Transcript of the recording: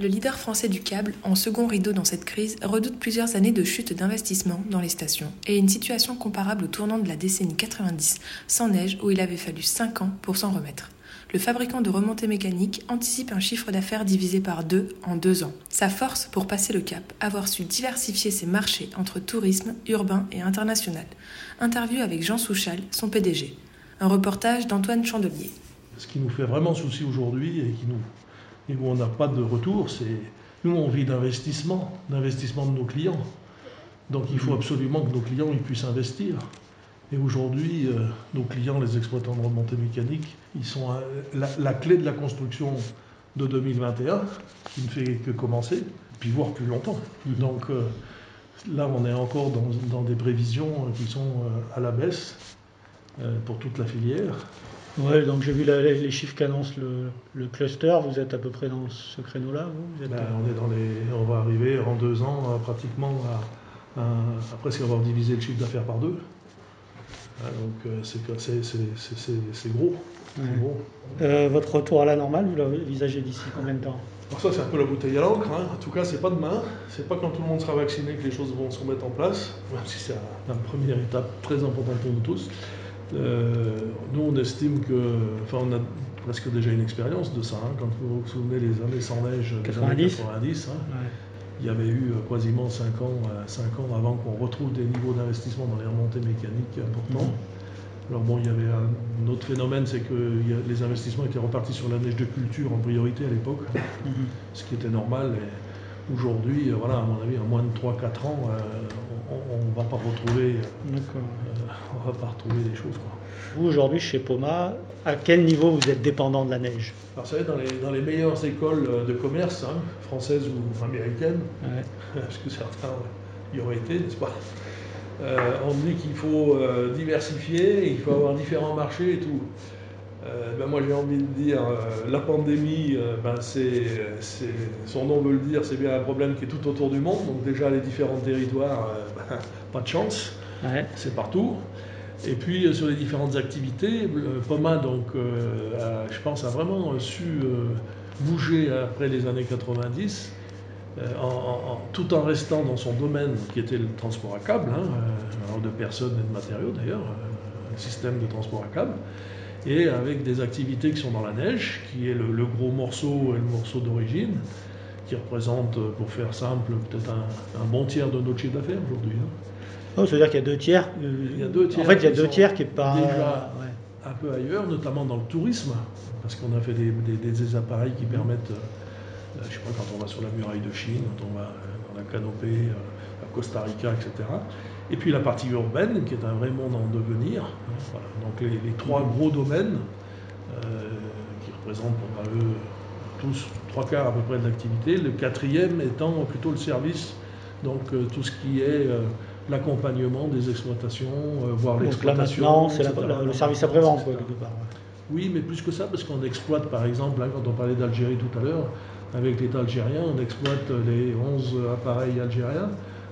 Le leader français du câble, en second rideau dans cette crise, redoute plusieurs années de chute d'investissement dans les stations et une situation comparable au tournant de la décennie 90, sans neige, où il avait fallu 5 ans pour s'en remettre. Le fabricant de remontées mécaniques anticipe un chiffre d'affaires divisé par deux en deux ans. Sa force pour passer le cap, avoir su diversifier ses marchés entre tourisme, urbain et international. Interview avec Jean Souchal, son PDG. Un reportage d'Antoine Chandelier. Ce qui nous fait vraiment souci aujourd'hui et qui nous et où on n'a pas de retour, c'est nous on vit d'investissement, d'investissement de nos clients. Donc il faut absolument que nos clients ils puissent investir. Et aujourd'hui, euh, nos clients, les exploitants de remontée mécanique, ils sont à la, la clé de la construction de 2021, qui ne fait que commencer, puis voire plus longtemps. Donc euh, là, on est encore dans, dans des prévisions qui sont euh, à la baisse euh, pour toute la filière. Ouais, donc j'ai vu la- les, chiffres qu'annonce le, le cluster. Vous êtes à peu près dans ce créneau-là, vous, Vous êtes- Ben, on, est dans les, on va arriver en deux ans à pratiquement à, à- à presque avoir divisé le chiffre d'affaires par deux. Ah, donc euh, c'est gros. Ouais. gros. Euh, votre retour à la normale, vous l'envisagez d'ici combien de temps? Alors ça c'est un peu la bouteille à l'encre. hein. En tout cas c'est pas demain. C'est pas quand tout le monde sera vacciné que les choses vont se remettre en place. Même si c'est une première étape très importante pour nous tous. Euh, nous on estime que, enfin on a presque déjà une expérience de ça. hein. Quand vous vous souvenez les années sans neige, les années 90. 90 hein. Ouais. Il y avait eu euh, quasiment 5 ans, euh, ans avant qu'on retrouve des niveaux d'investissement dans les remontées mécaniques importants. Alors bon, il y avait un autre phénomène, c'est que les investissements étaient repartis sur la neige de culture en priorité à l'époque, Mhm. ce qui était normal. Et aujourd'hui, euh, voilà, à mon avis, en moins de 3-4 ans, euh, on ne va pas retrouver, euh, on va pas retrouver des choses. Quoi. Vous, aujourd'hui, chez Poma, à quel niveau vous êtes dépendant de la neige? Alors, vous savez, dans les, dans les meilleures écoles de commerce, hein, françaises ou américaines, Ouais. parce que certains y auraient été, n'est-ce pas? Euh, On dit qu'il faut euh, diversifier, il faut avoir différents marchés et tout. Euh, ben moi j'ai envie de dire, euh, la pandémie, euh, ben c'est, son nom veut le dire, c'est bien un problème qui est tout autour du monde. Donc déjà les différents territoires, ben, pas de chance, Ouais. c'est partout. Et puis sur les différentes activités, le Poma, donc, a- je pense, a vraiment su bouger après les années 90, euh, en- en- en- tout en restant dans son domaine qui était le transport à câble, hein, de personnes et de matériaux d'ailleurs, un système de transport à câble, et avec des activités qui sont dans la neige, qui est le, le gros morceau et le morceau d'origine, qui représente, euh, pour faire simple, peut-être un, un bon tiers de notre chiffre d'affaires aujourd'hui. hein. Oh, ça veut dire qu'il y a deux tiers. euh, Il y a deux tiers En fait, il y a deux tiers qui est pas. déjà- ouais. un peu ailleurs, notamment dans le tourisme, parce qu'on a fait des, des- des appareils qui permettent, euh, euh, je sais pas, quand on va sur la muraille de Chine, quand on va dans la canopée Costa Rica, etc. Et puis la partie urbaine, qui est un vrai monde en devenir. voilà. Donc les, les trois gros domaines, euh, qui représentent pour eux tous trois quarts à peu près de l'activité, le quatrième étant plutôt le service, donc euh, tout ce qui est euh, l'accompagnement des exploitations, voire Donc l'exploitation. c'est le service après-vente, quoi, etc. quelque part. ouais. Oui, mais plus que ça, parce qu'on exploite, par exemple, hein, quand on parlait d'Algérie tout à l'heure, avec l'État algérien, on exploite les 11 appareils algériens